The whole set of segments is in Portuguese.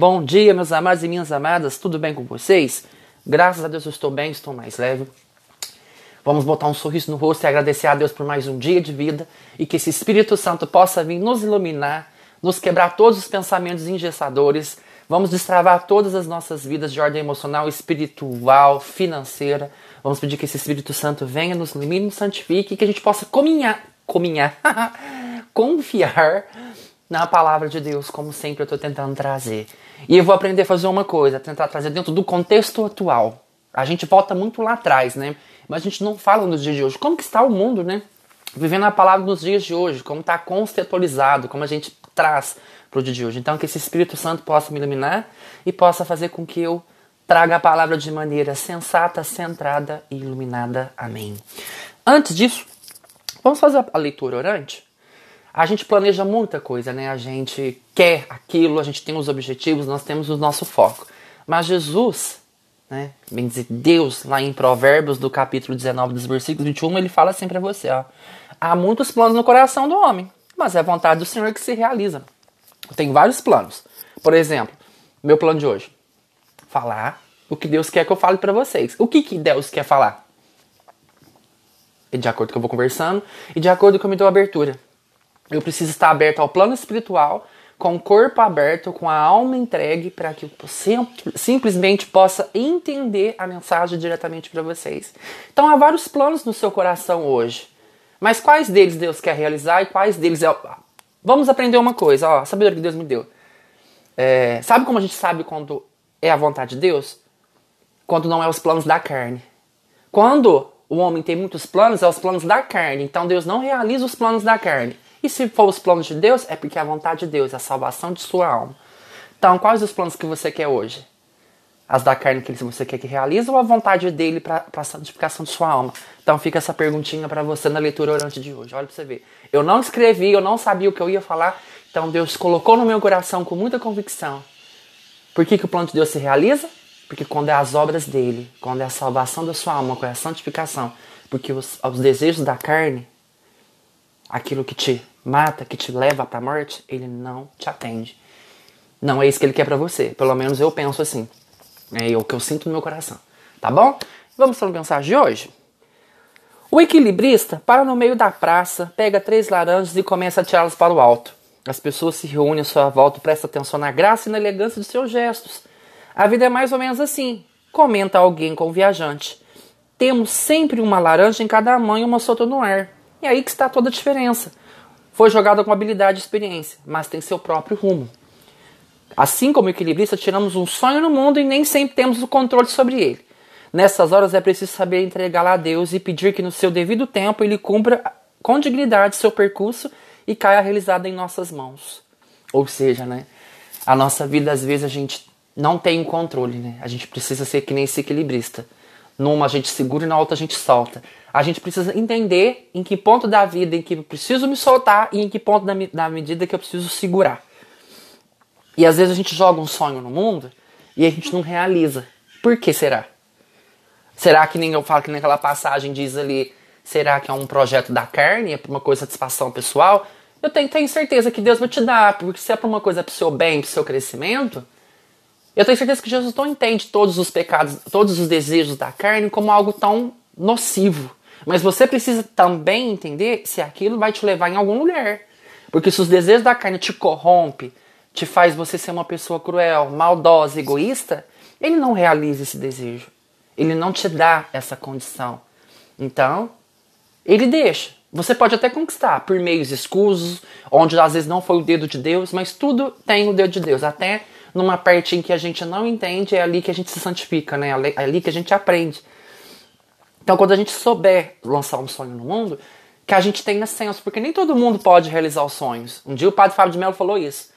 Bom dia, meus amados e minhas amadas, tudo bem com vocês? Graças a Deus eu estou bem, estou mais leve. Vamos botar um sorriso no rosto e agradecer a Deus por mais um dia de vida e que esse Espírito Santo possa vir nos iluminar, nos quebrar todos os pensamentos engessadores. Vamos destravar todas as nossas vidas de ordem emocional, espiritual, financeira. Vamos pedir que esse Espírito Santo venha, nos ilumine, nos santifique e que a gente possa cominhar, cominhar, confiar na palavra de Deus, como sempre eu estou tentando trazer. E eu vou aprender a fazer uma coisa, tentar trazer dentro do contexto atual. A gente volta muito lá atrás, né? Mas a gente não fala nos dias de hoje. Como que está o mundo, né? Vivendo a palavra nos dias de hoje, como está contextualizado, como a gente traz para o dia de hoje. Então, que esse Espírito Santo possa me iluminar e possa fazer com que eu traga a palavra de maneira sensata, centrada e iluminada. Amém. Antes disso, vamos fazer a leitura orante? A gente planeja muita coisa, né? A gente quer aquilo, a gente tem os objetivos, nós temos o nosso foco. Mas Jesus, né? Bem dizer, Deus, lá em Provérbios, do capítulo 19, dos versículos 21, ele fala assim para você, ó. Há muitos planos no coração do homem, mas é a vontade do Senhor que se realiza. Eu tenho vários planos. Por exemplo, meu plano de hoje. Falar o que Deus quer que eu fale para vocês. O que, que Deus quer falar? De acordo com o que eu vou conversando e de acordo com o que eu me dou abertura. Eu preciso estar aberto ao plano espiritual, com o corpo aberto, com a alma entregue, para que eu simplesmente possa entender a mensagem diretamente para vocês. Então há vários planos no seu coração hoje. Mas quais deles Deus quer realizar e quais deles é. Vamos aprender uma coisa, ó, a sabedoria que Deus me deu. É, sabe como a gente sabe quando é a vontade de Deus? Quando não é os planos da carne. Quando o homem tem muitos planos, é os planos da carne. Então Deus não realiza os planos da carne. E se for os planos de Deus, é porque é a vontade de Deus, a salvação de sua alma. Então, quais os planos que você quer hoje? As da carne que você quer que realize ou a vontade dele para a santificação de sua alma? Então fica essa perguntinha para você na leitura orante de hoje. Olha para você ver. Eu não escrevi, eu não sabia o que eu ia falar, então Deus colocou no meu coração com muita convicção. Por que, que o plano de Deus se realiza? Porque quando é as obras dele, quando é a salvação da sua alma, quando é a santificação, porque os, os desejos da carne, aquilo que te mata, que te leva para a morte, ele não te atende. Não é isso que ele quer para você. Pelo menos eu penso assim. É o que eu sinto no meu coração. Tá bom? Vamos para a mensagem de hoje? O equilibrista para no meio da praça, pega três laranjas e começa a tirá-las para o alto. As pessoas se reúnem à sua volta e prestam atenção na graça e na elegância de seus gestos. A vida é mais ou menos assim, comenta alguém com o viajante. Temos sempre uma laranja em cada mão e uma solta no ar. E aí que está toda a diferença. Foi jogada com habilidade e experiência, mas tem seu próprio rumo. Assim como equilibrista, tiramos um sonho no mundo e nem sempre temos o controle sobre ele. Nessas horas é preciso saber entregá-lo a Deus e pedir que no seu devido tempo ele cumpra com dignidade seu percurso e caia realizado em nossas mãos. Ou seja, né, a nossa vida às vezes a gente não tem o controle, né? A gente precisa ser que nem esse equilibrista. Numa a gente segura e na outra a gente solta. A gente precisa entender em que ponto da vida em que eu preciso me soltar e em que ponto da, da medida que eu preciso segurar. E às vezes a gente joga um sonho no mundo e a gente não realiza. Por que será? Será que nem eu falo que naquela passagem diz ali, será que é um projeto da carne, é para uma coisa de satisfação pessoal? Eu tenho, tenho certeza que Deus vai te dar, porque se é para uma coisa para o seu bem, para o seu crescimento, eu tenho certeza que Jesus não entende todos os pecados, todos os desejos da carne como algo tão nocivo. Mas você precisa também entender se aquilo vai te levar em algum lugar. Porque se os desejos da carne te corrompe, te faz você ser uma pessoa cruel, maldosa, egoísta, ele não realiza esse desejo. Ele não te dá essa condição. Então, ele deixa. Você pode até conquistar por meios escusos, onde às vezes não foi o dedo de Deus, mas tudo tem o dedo de Deus. Até numa parte em que a gente não entende, é ali que a gente se santifica, né? É ali que a gente aprende. Então, quando a gente souber lançar um sonho no mundo, que a gente tenha senso, porque nem todo mundo pode realizar os sonhos. Um dia o padre Fábio de Mello falou isso.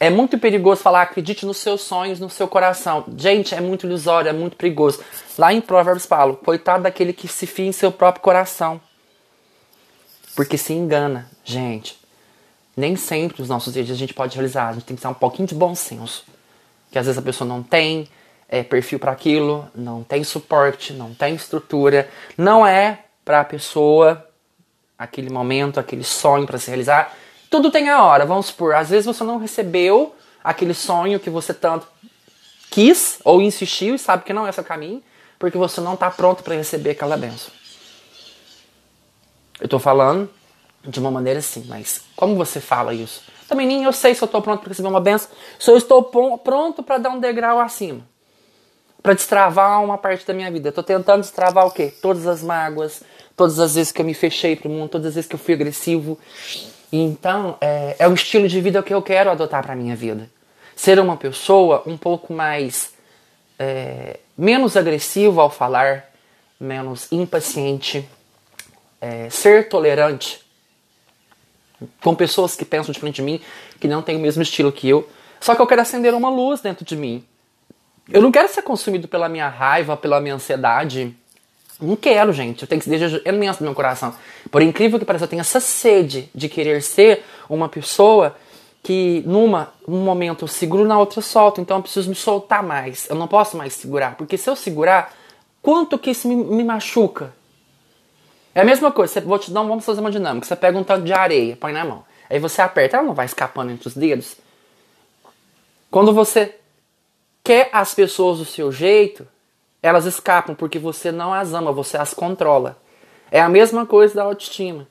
É muito perigoso falar, acredite nos seus sonhos, no seu coração. Gente, é muito ilusório, é muito perigoso. Lá em Provérbios fala, coitado daquele que se fia em seu próprio coração. Porque se engana, gente nem sempre os nossos desejos a gente pode realizar. A gente tem que ter um pouquinho de bom senso. Que às vezes a pessoa não tem é, perfil para aquilo, não tem suporte, não tem estrutura, não é para a pessoa aquele momento, aquele sonho para se realizar. Tudo tem a hora, vamos supor. Às vezes você não recebeu aquele sonho que você tanto quis ou insistiu e sabe que não é seu caminho, porque você não está pronto para receber aquela benção. Eu estou falando de uma maneira assim, mas como você fala isso? Também nem eu sei se eu estou pronto para receber uma benção, se eu estou pronto para dar um degrau acima, para destravar uma parte da minha vida. Estou tentando destravar o quê? Todas as mágoas, todas as vezes que eu me fechei para o mundo, todas as vezes que eu fui agressivo. Então, é, é o estilo de vida que eu quero adotar para minha vida. Ser uma pessoa um pouco mais é, menos agressivo ao falar, menos impaciente, é, ser tolerante com pessoas que pensam diferente de mim, que não têm o mesmo estilo que eu. Só que eu quero acender uma luz dentro de mim. Eu não quero ser consumido pela minha raiva, pela minha ansiedade. Não quero, gente. Eu tenho que desejo imenso do meu coração. Por incrível que pareça, eu tenho essa sede de querer ser uma pessoa que numa um momento eu seguro, na outra eu solto. Então eu preciso me soltar mais. Eu não posso mais segurar. Porque se eu segurar, quanto que isso me, me machuca? É a mesma coisa, você, vou te dar, vamos fazer uma dinâmica. Você pega um tanto de areia, põe na mão. Aí você aperta, ela não vai escapando entre os dedos. Quando você quer as pessoas do seu jeito, elas escapam porque você não as ama, você as controla. É a mesma coisa da autoestima.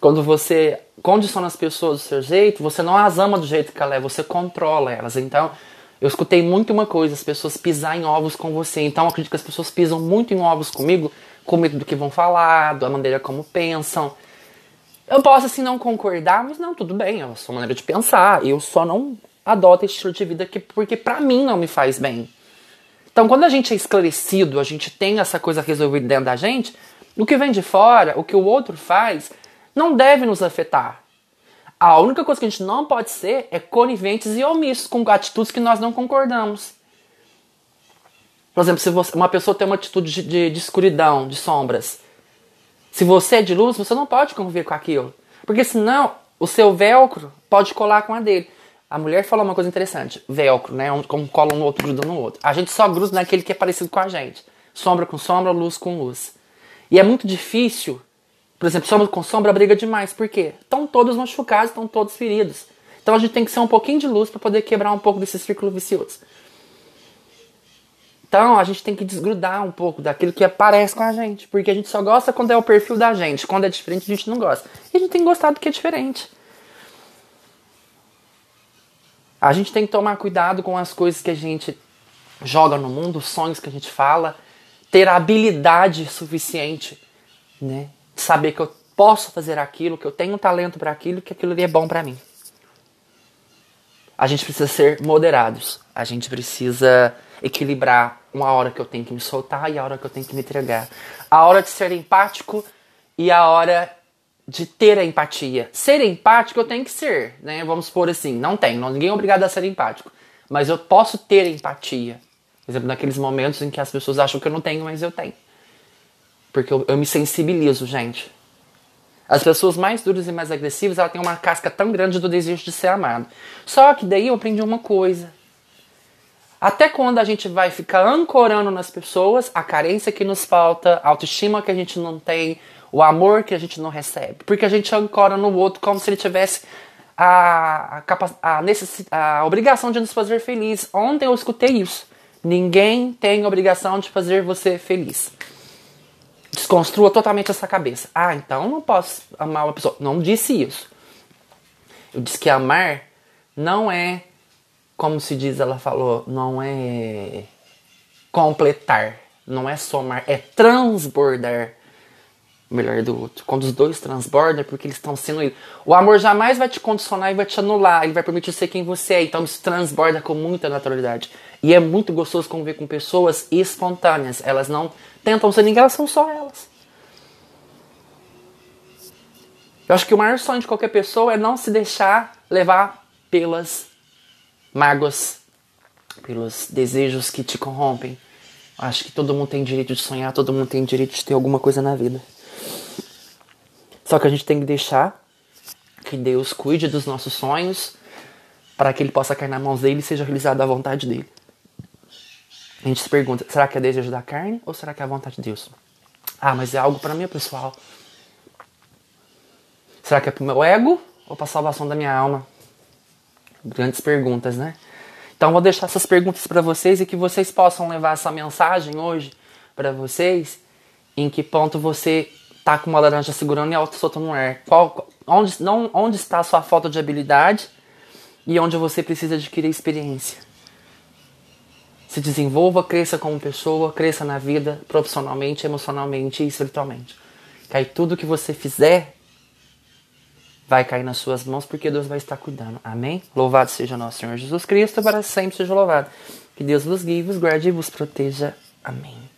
Quando você condiciona as pessoas do seu jeito, você não as ama do jeito que ela é, você controla elas. Então, eu escutei muito uma coisa, as pessoas pisar em ovos com você. Então, eu acredito que as pessoas pisam muito em ovos comigo com medo do que vão falar, da maneira como pensam. Eu posso assim não concordar, mas não, tudo bem, é a sua maneira de pensar. Eu só não adoto esse estilo de vida que, porque para mim não me faz bem. Então, quando a gente é esclarecido, a gente tem essa coisa resolvida dentro da gente, o que vem de fora, o que o outro faz, não deve nos afetar. A única coisa que a gente não pode ser é coniventes e omissos com atitudes que nós não concordamos. Por exemplo, se você, uma pessoa tem uma atitude de, de, de escuridão, de sombras, se você é de luz, você não pode conviver com aquilo. Porque senão o seu velcro pode colar com a dele. A mulher falou uma coisa interessante: velcro, né? Cola um no outro, gruda no outro. A gente só gruda naquele que é parecido com a gente. Sombra com sombra, luz com luz. E é muito difícil, por exemplo, sombra com sombra briga demais. Por quê? Estão todos machucados, estão todos feridos. Então a gente tem que ser um pouquinho de luz para poder quebrar um pouco desse círculo vicioso. Então a gente tem que desgrudar um pouco daquilo que aparece com a gente, porque a gente só gosta quando é o perfil da gente, quando é diferente a gente não gosta. E a gente tem que gostar do que é diferente. A gente tem que tomar cuidado com as coisas que a gente joga no mundo, os sonhos que a gente fala, ter a habilidade suficiente, né, saber que eu posso fazer aquilo, que eu tenho talento para aquilo, que aquilo ali é bom para mim. A gente precisa ser moderados. A gente precisa equilibrar uma hora que eu tenho que me soltar e a hora que eu tenho que me entregar. A hora de ser empático e a hora de ter a empatia. Ser empático eu tenho que ser, né? Vamos supor assim, não tenho, ninguém é obrigado a ser empático, mas eu posso ter empatia. Por exemplo, naqueles momentos em que as pessoas acham que eu não tenho, mas eu tenho. Porque eu, eu me sensibilizo, gente. As pessoas mais duras e mais agressivas, ela tem uma casca tão grande do desejo de ser amado. Só que daí eu aprendi uma coisa. Até quando a gente vai ficar ancorando nas pessoas a carência que nos falta, a autoestima que a gente não tem, o amor que a gente não recebe. Porque a gente ancora no outro como se ele tivesse a, a, a, a obrigação de nos fazer feliz. Ontem eu escutei isso. Ninguém tem obrigação de fazer você feliz. Desconstrua totalmente essa cabeça. Ah, então não posso amar uma pessoa. Não disse isso. Eu disse que amar não é como se diz, ela falou, não é completar, não é somar, é transbordar melhor do outro. Quando os dois transbordam é porque eles estão sendo. O amor jamais vai te condicionar e vai te anular, ele vai permitir ser quem você é. Então isso transborda com muita naturalidade. E é muito gostoso conviver com pessoas espontâneas. Elas não tentam ser ninguém, elas são só elas. Eu acho que o maior sonho de qualquer pessoa é não se deixar levar pelas mágoas, pelos desejos que te corrompem. Acho que todo mundo tem direito de sonhar, todo mundo tem direito de ter alguma coisa na vida. Só que a gente tem que deixar que Deus cuide dos nossos sonhos para que ele possa cair nas mãos dele e seja realizado a vontade dele. A gente se pergunta: será que é desejo da carne ou será que é a vontade de Deus? Ah, mas é algo para mim, pessoal. Será que é para o meu ego ou para a salvação da minha alma? Grandes perguntas, né? Então vou deixar essas perguntas para vocês e que vocês possam levar essa mensagem hoje para vocês. Em que ponto você tá com uma laranja segurando e a outra soltando no ar? Qual, onde, não, onde está a sua falta de habilidade e onde você precisa adquirir experiência? Se desenvolva, cresça como pessoa, cresça na vida, profissionalmente, emocionalmente e espiritualmente. Aí tudo que você fizer vai cair nas suas mãos porque Deus vai estar cuidando. Amém? Louvado seja nosso Senhor Jesus Cristo, para sempre seja louvado. Que Deus vos guie, vos guarde e vos proteja. Amém.